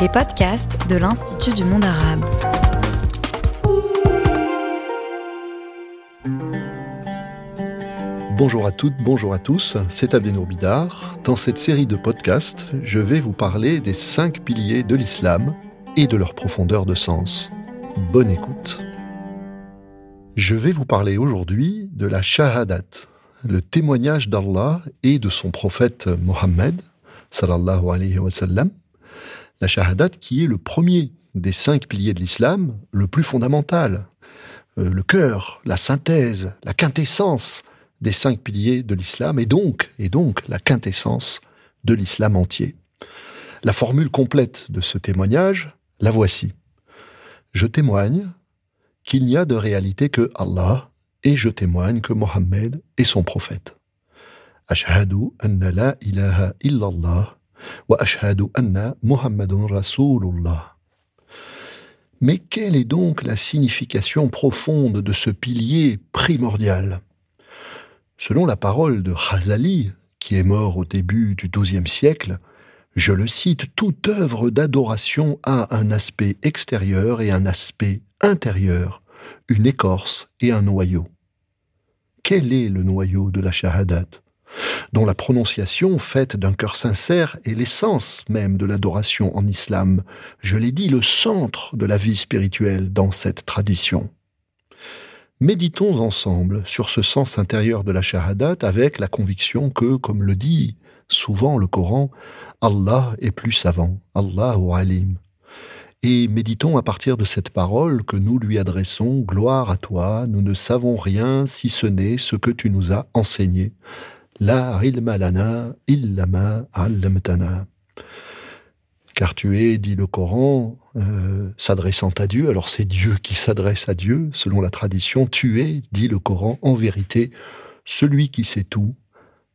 les podcasts de l'Institut du monde arabe. Bonjour à toutes, bonjour à tous, c'est Abdenour Bidar. Dans cette série de podcasts, je vais vous parler des cinq piliers de l'islam et de leur profondeur de sens. Bonne écoute. Je vais vous parler aujourd'hui de la shahadat, le témoignage d'Allah et de son prophète Mohammed, sallallahu alayhi wa sallam, la shahadat qui est le premier des cinq piliers de l'islam, le plus fondamental, euh, le cœur, la synthèse, la quintessence des cinq piliers de l'islam et donc, et donc la quintessence de l'islam entier. La formule complète de ce témoignage, la voici. Je témoigne qu'il n'y a de réalité que Allah et je témoigne que Mohammed est son prophète. Ashhadu anna la ilaha illallah Mais quelle est donc la signification profonde de ce pilier primordial? Selon la parole de Khazali, qui est mort au début du XIIe siècle, je le cite, toute œuvre d'adoration a un aspect extérieur et un aspect intérieur, une écorce et un noyau. Quel est le noyau de la shahadat? Dont la prononciation faite d'un cœur sincère est l'essence même de l'adoration en islam, je l'ai dit, le centre de la vie spirituelle dans cette tradition. Méditons ensemble sur ce sens intérieur de la shahadat avec la conviction que, comme le dit souvent le Coran, Allah est plus savant, Allah ou alim. Et méditons à partir de cette parole que nous lui adressons, Gloire à toi, nous ne savons rien si ce n'est ce que tu nous as enseigné. La ilma lana illama allamtana. Car tu es, dit le Coran, euh, s'adressant à Dieu, alors c'est Dieu qui s'adresse à Dieu, selon la tradition, tu es, dit le Coran, en vérité, celui qui sait tout,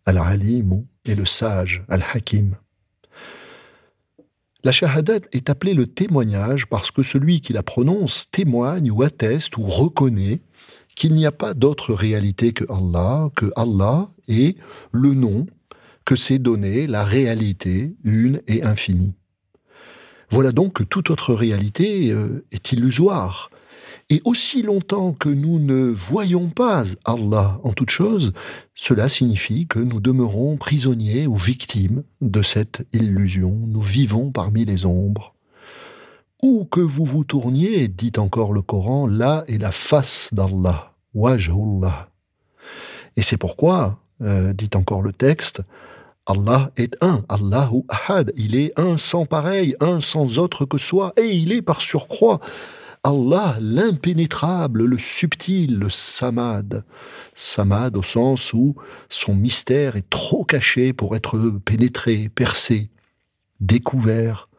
al-alim et le sage, al-hakim. La shahadat est appelée le témoignage parce que celui qui la prononce témoigne ou atteste ou reconnaît qu'il n'y a pas d'autre réalité que Allah, que Allah est le nom que s'est donné la réalité une et infinie. Voilà donc que toute autre réalité euh, est illusoire. Et aussi longtemps que nous ne voyons pas Allah en toute chose, cela signifie que nous demeurons prisonniers ou victimes de cette illusion. Nous vivons parmi les ombres. Où que vous vous tourniez, dit encore le Coran, là est la face d'Allah, wajhullah. Et c'est pourquoi, euh, dit encore le texte, Allah est un, Allahu Ahad, il est un sans pareil, un sans autre que soi, et il est par surcroît Allah l'impénétrable, le subtil, le samad. Samad au sens où son mystère est trop caché pour être pénétré, percé, découvert.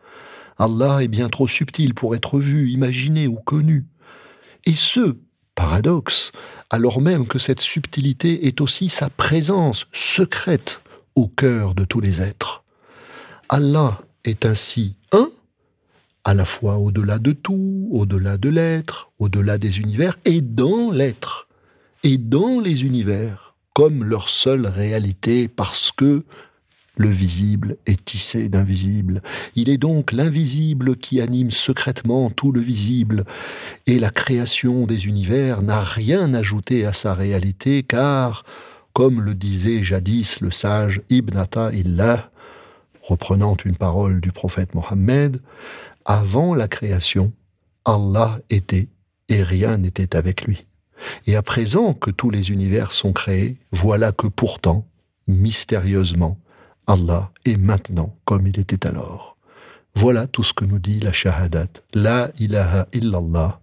Allah est bien trop subtil pour être vu, imaginé ou connu. Et ce, paradoxe, alors même que cette subtilité est aussi sa présence secrète au cœur de tous les êtres. Allah est ainsi un, à la fois au-delà de tout, au-delà de l'être, au-delà des univers, et dans l'être, et dans les univers, comme leur seule réalité, parce que le visible est tissé d'invisible. Il est donc l'invisible qui anime secrètement tout le visible, et la création des univers n'a rien ajouté à sa réalité, car comme le disait jadis le sage Ibn Illah, reprenant une parole du prophète Mohammed, avant la création, Allah était et rien n'était avec lui. Et à présent que tous les univers sont créés, voilà que pourtant, mystérieusement, Allah est maintenant comme il était alors. Voilà tout ce que nous dit la Shahadat. La ilaha illallah.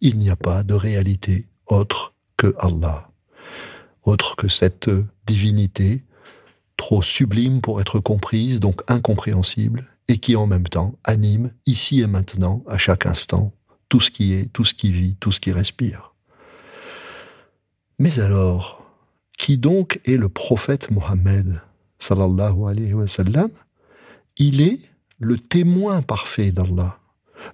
Il n'y a pas de réalité autre que Allah autre que cette divinité, trop sublime pour être comprise, donc incompréhensible, et qui en même temps anime, ici et maintenant, à chaque instant, tout ce qui est, tout ce qui vit, tout ce qui respire. Mais alors, qui donc est le prophète Mohammed? Sallallahu alayhi wa sallam Il est le témoin parfait d'Allah,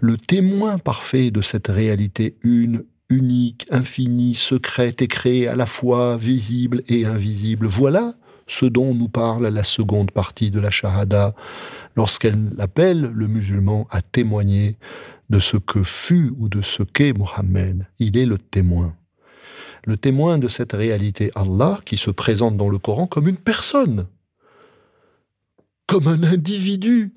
le témoin parfait de cette réalité une, unique, infinie, secrète et créée à la fois visible et invisible. Voilà ce dont nous parle la seconde partie de la Shahada, lorsqu'elle appelle le musulman à témoigner de ce que fut ou de ce qu'est Mohammed. Il est le témoin. Le témoin de cette réalité Allah qui se présente dans le Coran comme une personne, comme un individu.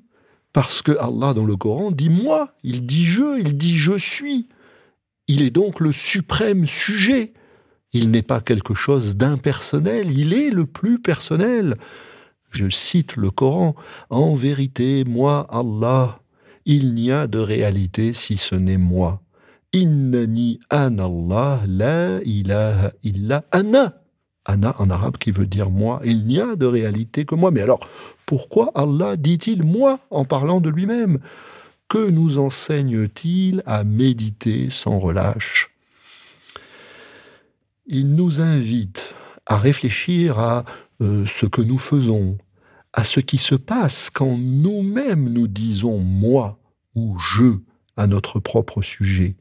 Parce que Allah dans le Coran dit moi, il dit je, il dit je suis. Il est donc le suprême sujet. Il n'est pas quelque chose d'impersonnel, il est le plus personnel. Je cite le Coran, En vérité, moi, Allah, il n'y a de réalité si ce n'est moi. Innani an Allah, la ilaha illa ana. Ana en arabe qui veut dire moi. Il n'y a de réalité que moi. Mais alors, pourquoi Allah dit-il moi en parlant de lui-même Que nous enseigne-t-il à méditer sans relâche? Il nous invite à réfléchir à euh, ce que nous faisons, à ce qui se passe quand nous-mêmes nous disons moi ou je à notre propre sujet.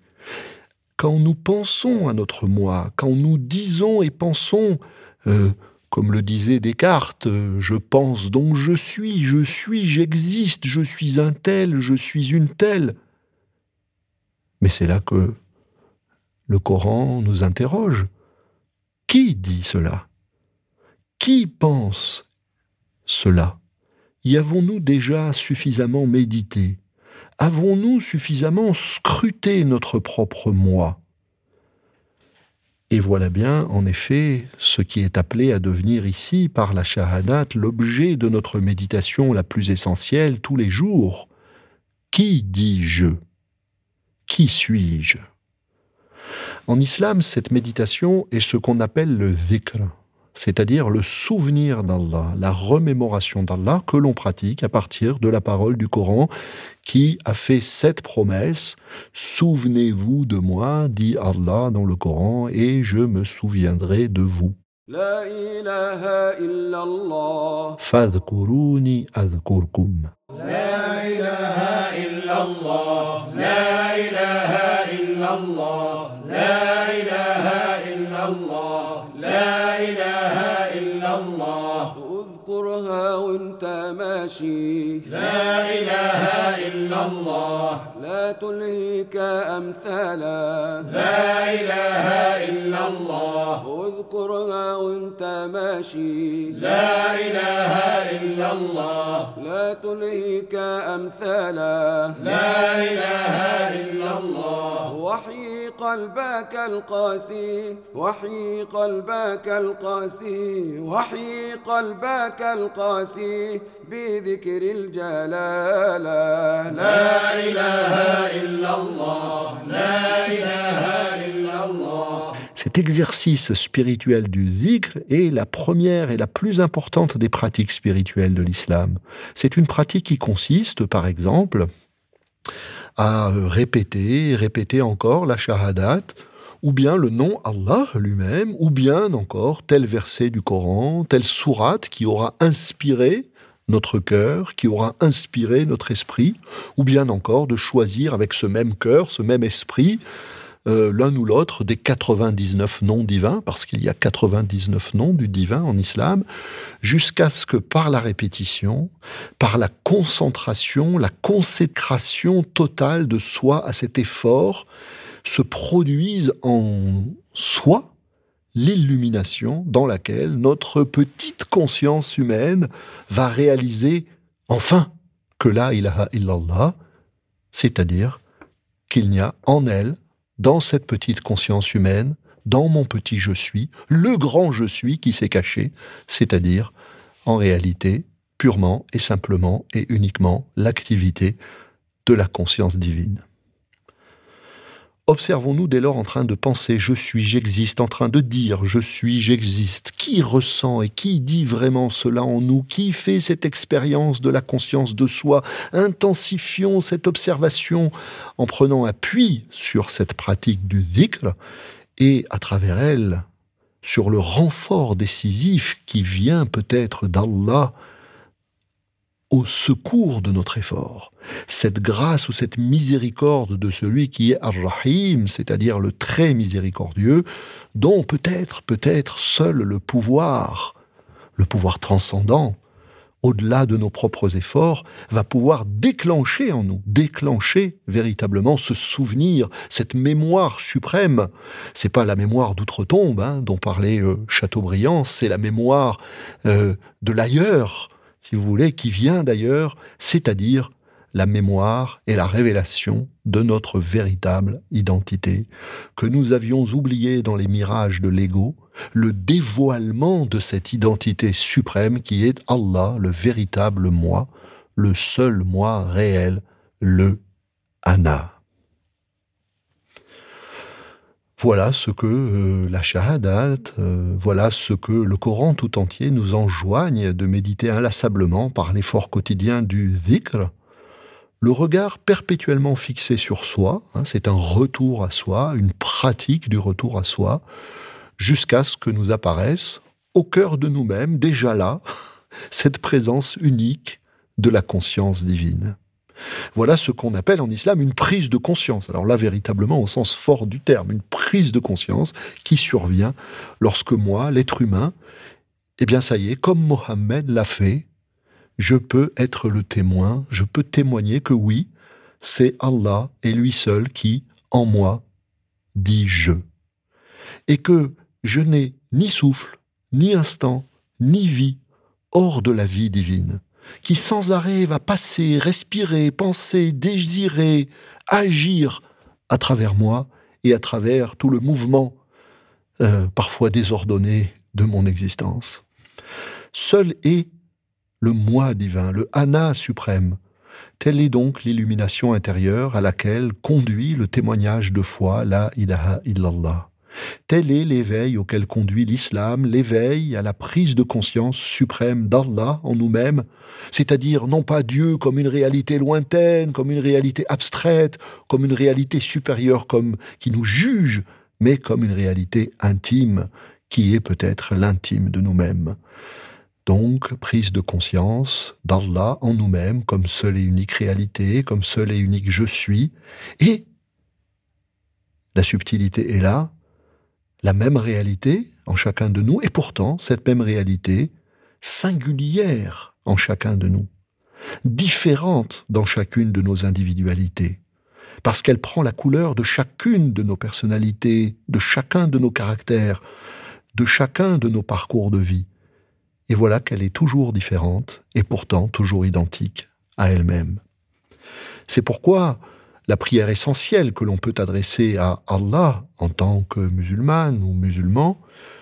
Quand nous pensons à notre moi, quand nous disons et pensons, euh, comme le disait Descartes, euh, je pense donc je suis, je suis, j'existe, je suis un tel, je suis une telle. Mais c'est là que le Coran nous interroge. Qui dit cela? Qui pense cela? Y avons-nous déjà suffisamment médité? Avons-nous suffisamment scruté notre propre moi? Et voilà bien, en effet, ce qui est appelé à devenir ici, par la shahadat, l'objet de notre méditation la plus essentielle tous les jours. Qui dis-je? Qui suis-je? En islam, cette méditation est ce qu'on appelle le dhikr, c'est-à-dire le souvenir d'Allah, la remémoration d'Allah que l'on pratique à partir de la parole du Coran qui a fait cette promesse. Souvenez-vous de moi, dit Allah dans le Coran, et je me souviendrai de vous. La ilaha illallah, la ilaha لا إله إلا الله. اذكرها وانت ماشي. لا إله إلا الله. لا تلهيك أمثالا. لا إله إلا الله. اذكرها وانت ماشي. لا إله إلا الله. لا تلهيك أمثالا. لا إله إلا الله. وحي قلبك القاسي وحي قلبك القاسي وحي قلبك القاسي بذكر الجلالة لا إله إلا الله لا إله إلا الله Cet exercice spirituel du zikr est la première et la plus importante des pratiques spirituelles de l'islam. C'est une pratique qui consiste, par exemple, à répéter, répéter encore la shahadat, ou bien le nom Allah lui-même, ou bien encore tel verset du Coran, telle sourate qui aura inspiré notre cœur, qui aura inspiré notre esprit, ou bien encore de choisir avec ce même cœur, ce même esprit, euh, l'un ou l'autre des 99 noms divins, parce qu'il y a 99 noms du divin en islam, jusqu'à ce que par la répétition, par la concentration, la consécration totale de soi à cet effort, se produise en soi l'illumination dans laquelle notre petite conscience humaine va réaliser enfin que la ilaha illallah, c'est-à-dire qu'il n'y a en elle, dans cette petite conscience humaine, dans mon petit je suis, le grand je suis qui s'est caché, c'est-à-dire en réalité purement et simplement et uniquement l'activité de la conscience divine. Observons-nous dès lors en train de penser je suis, j'existe, en train de dire je suis, j'existe. Qui ressent et qui dit vraiment cela en nous? Qui fait cette expérience de la conscience de soi? Intensifions cette observation en prenant appui sur cette pratique du dhikr et à travers elle sur le renfort décisif qui vient peut-être d'Allah au secours de notre effort. Cette grâce ou cette miséricorde de celui qui est Ar-Rahim, c'est-à-dire le très miséricordieux, dont peut-être, peut-être seul le pouvoir, le pouvoir transcendant, au-delà de nos propres efforts, va pouvoir déclencher en nous, déclencher véritablement ce souvenir, cette mémoire suprême. C'est pas la mémoire d'outre-tombe hein, dont parlait euh, Chateaubriand, c'est la mémoire euh, de l'ailleurs, si vous voulez, qui vient d'ailleurs, c'est-à-dire la mémoire et la révélation de notre véritable identité, que nous avions oublié dans les mirages de l'ego, le dévoilement de cette identité suprême qui est Allah, le véritable moi, le seul moi réel, le Anna. Voilà ce que euh, la Shahadat, euh, voilà ce que le Coran tout entier nous enjoigne de méditer inlassablement par l'effort quotidien du dhikr, le regard perpétuellement fixé sur soi, hein, c'est un retour à soi, une pratique du retour à soi, jusqu'à ce que nous apparaisse au cœur de nous-mêmes, déjà là, cette présence unique de la conscience divine. Voilà ce qu'on appelle en islam une prise de conscience. Alors là, véritablement, au sens fort du terme, une prise de conscience qui survient lorsque moi, l'être humain, eh bien ça y est, comme Mohammed l'a fait, je peux être le témoin, je peux témoigner que oui, c'est Allah et lui seul qui, en moi, dit je. Et que je n'ai ni souffle, ni instant, ni vie hors de la vie divine, qui sans arrêt va passer, respirer, penser, désirer, agir à travers moi et à travers tout le mouvement, euh, parfois désordonné, de mon existence. Seul est le moi divin, le Anna suprême. Telle est donc l'illumination intérieure à laquelle conduit le témoignage de foi, la ilaha illallah. Tel est l'éveil auquel conduit l'islam, l'éveil à la prise de conscience suprême d'Allah en nous-mêmes, c'est-à-dire non pas Dieu comme une réalité lointaine, comme une réalité abstraite, comme une réalité supérieure comme qui nous juge, mais comme une réalité intime qui est peut-être l'intime de nous-mêmes. Donc, prise de conscience d'Allah en nous-mêmes comme seule et unique réalité, comme seul et unique je suis. Et la subtilité est là, la même réalité en chacun de nous, et pourtant cette même réalité singulière en chacun de nous, différente dans chacune de nos individualités, parce qu'elle prend la couleur de chacune de nos personnalités, de chacun de nos caractères, de chacun de nos parcours de vie et voilà qu'elle est toujours différente et pourtant toujours identique à elle-même. C'est pourquoi la prière essentielle que l'on peut adresser à Allah en tant que musulmane ou musulman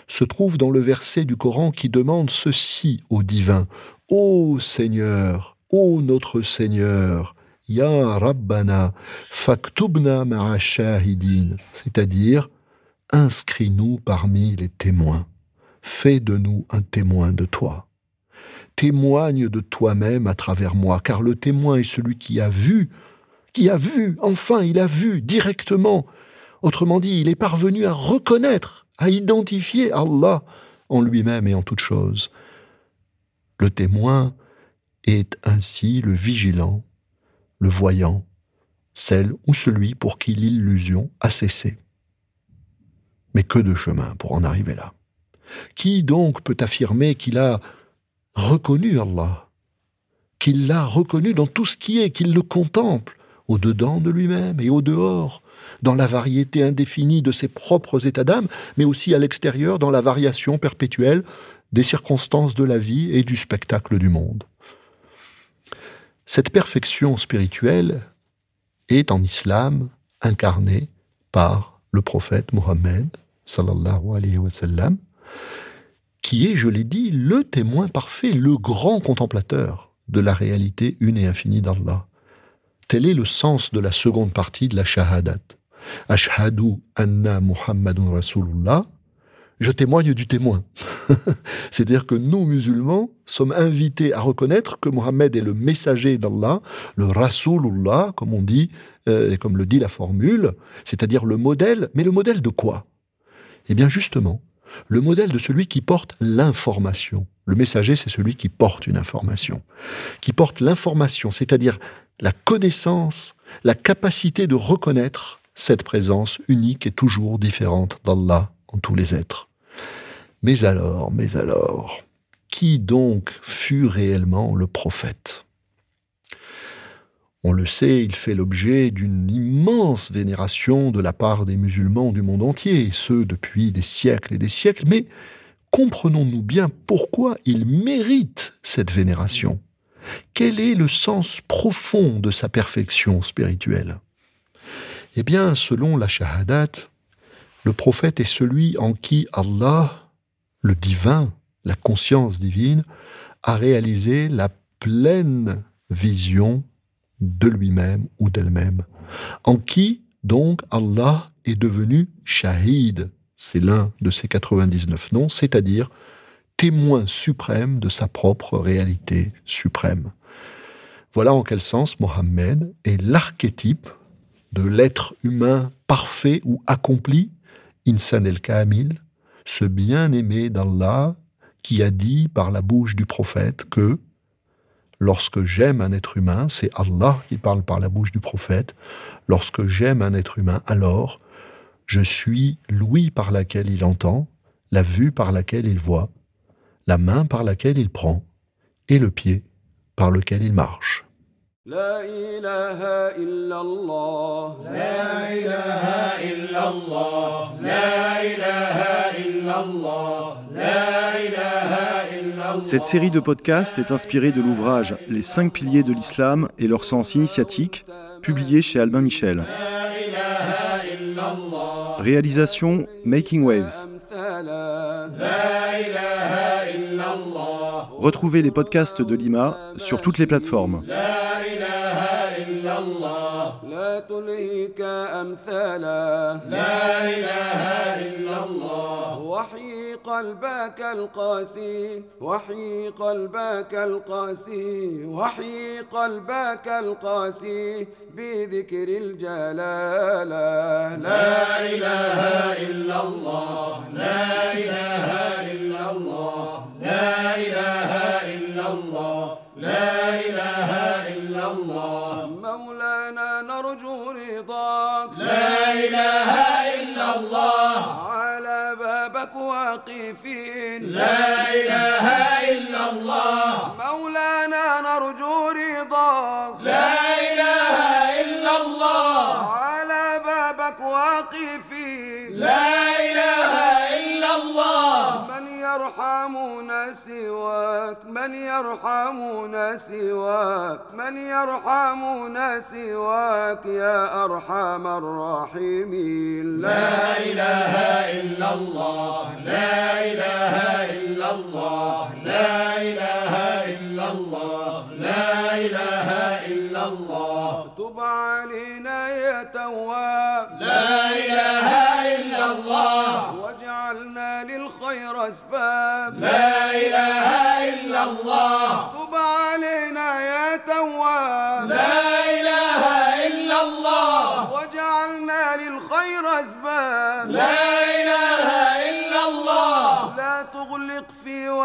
se trouve dans le verset du Coran qui demande ceci au divin. Ô Seigneur, ô notre Seigneur, Ya Rabbana, faktubna ma'ashahidin, c'est-à-dire inscris-nous parmi les témoins. Fais de nous un témoin de toi. Témoigne de toi-même à travers moi, car le témoin est celui qui a vu, qui a vu, enfin il a vu directement. Autrement dit, il est parvenu à reconnaître, à identifier Allah en lui-même et en toute chose. Le témoin est ainsi le vigilant, le voyant, celle ou celui pour qui l'illusion a cessé. Mais que de chemin pour en arriver là. Qui donc peut affirmer qu'il a reconnu Allah, qu'il l'a reconnu dans tout ce qui est, qu'il le contemple, au-dedans de lui-même et au-dehors, dans la variété indéfinie de ses propres états d'âme, mais aussi à l'extérieur, dans la variation perpétuelle des circonstances de la vie et du spectacle du monde. Cette perfection spirituelle est en islam incarnée par le prophète Mohammed sallallahu alayhi wa sallam, qui est, je l'ai dit, le témoin parfait, le grand contemplateur de la réalité une et infinie d'Allah. Tel est le sens de la seconde partie de la Shahadat. Ashhadu anna Muhammadun Rasulullah. Je témoigne du témoin. C'est-à-dire que nous, musulmans, sommes invités à reconnaître que Mohammed est le messager d'Allah, le Rasulullah, comme on dit, euh, et comme le dit la formule, c'est-à-dire le modèle, mais le modèle de quoi? Eh bien, justement, le modèle de celui qui porte l'information. Le messager, c'est celui qui porte une information, qui porte l'information, c'est-à-dire la connaissance, la capacité de reconnaître cette présence unique et toujours différente d'Allah en tous les êtres. Mais alors, mais alors, qui donc fut réellement le prophète? On le sait, il fait l'objet d'une immense vénération de la part des musulmans du monde entier, ce depuis des siècles et des siècles, mais comprenons-nous bien pourquoi il mérite cette vénération Quel est le sens profond de sa perfection spirituelle? Eh bien, selon la Shahadat, le prophète est celui en qui Allah, le divin, la conscience divine, a réalisé la pleine vision de lui-même ou d'elle-même, en qui donc Allah est devenu shahid, c'est l'un de ses 99 noms, c'est-à-dire témoin suprême de sa propre réalité suprême. Voilà en quel sens Mohammed est l'archétype de l'être humain parfait ou accompli, Insan el-Kamil, ce bien-aimé d'Allah qui a dit par la bouche du prophète que lorsque j'aime un être humain, c'est Allah qui parle par la bouche du prophète, lorsque j'aime un être humain, alors je suis l'ouïe par laquelle il entend, la vue par laquelle il voit, la main par laquelle il prend, et le pied par lequel il marche. Cette série de podcasts est inspirée de l'ouvrage Les cinq piliers de l'islam et leur sens initiatique, publié chez Albin Michel. Réalisation Making Waves. Retrouvez les podcasts de Lima sur toutes les plateformes. قلبك القاسي. وحي قلبك القاسي. وحي قلبك القاسي بذكر الجلالة لا إله إلا الله لا إله إلا الله لا إله إلا الله. لا إله إلا الله. مولانا نرجو رضاك. لا إله إلا الله. بابك واقفين. لا إله إلا الله. مولانا نرجو رضاك. لا سواك من يرحمنا سواك من يرحمنا سواك يا أرحم الراحمين. لا إله إلا الله لا إله إلا الله لا إله إلا الله لا إله إلا الله. تب علينا يا تواب. لا إله إلا الله. واجعلنا للخير أسباب. لا الله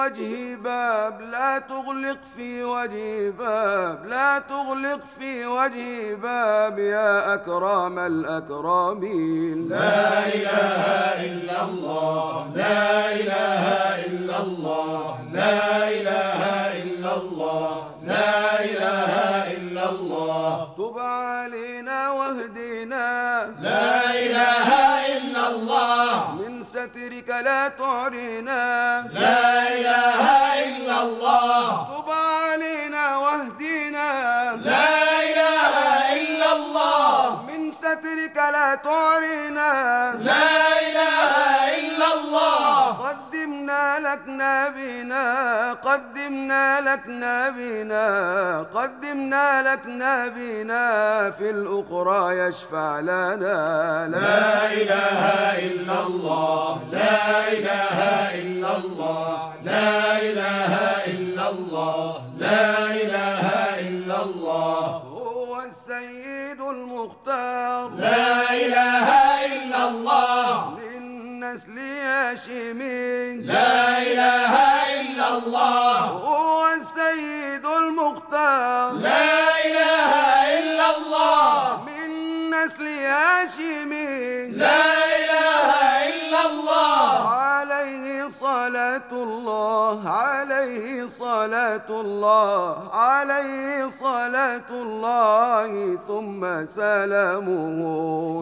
وجهي باب لا تغلق في وجهي باب لا تغلق في وجهي باب يا أكرم الأكرمين. لا إله إلا الله لا إله إلا الله لا إله إلا الله لا إله إلا الله. تب علينا واهدنا. لا إله إلا الله. سترك لا تعرنا لا إله إلا الله. تب علينا واهدنا لا إله إلا الله. من سترك لا تعرنا لا قدمنا لك نبينا قدمنا لك نبينا قدمنا لك نبينا في الأخرى يشفع لنا. لا إله إلا الله لا إله إلا الله لا إله إلا الله لا إله إلا الله. هو السيد المختار. لا إله إلا الله. نسل هاشمين لا إله إلا الله. هو السيد المختار. لا إله إلا الله. من نسل هاشمين لا إله إلا الله. عليه صلاة الله. الله عليه صلاة الله عليه صلاة الله ثم سلامه.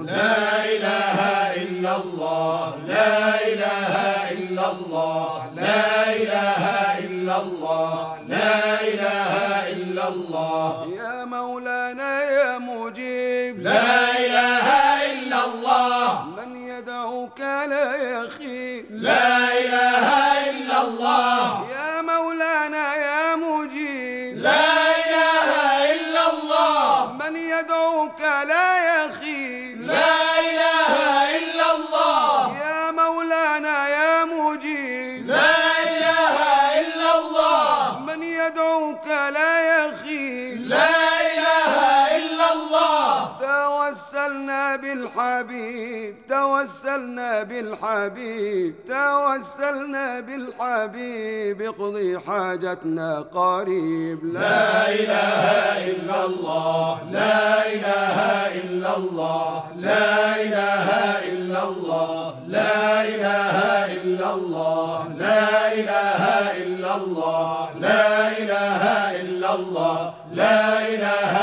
لا إله إلا الله لا إله إلا الله لا إله إلا الله لا إله إلا الله. يا مولانا يا مجيب لا إله توسلنا بالحبيب توسلنا بالحبيب اقضي حاجتنا قريب. لا إله إلا الله لا إله إلا الله لا إله إلا الله لا إله إلا الله لا إله إلا الله لا إله إلا الله لا إله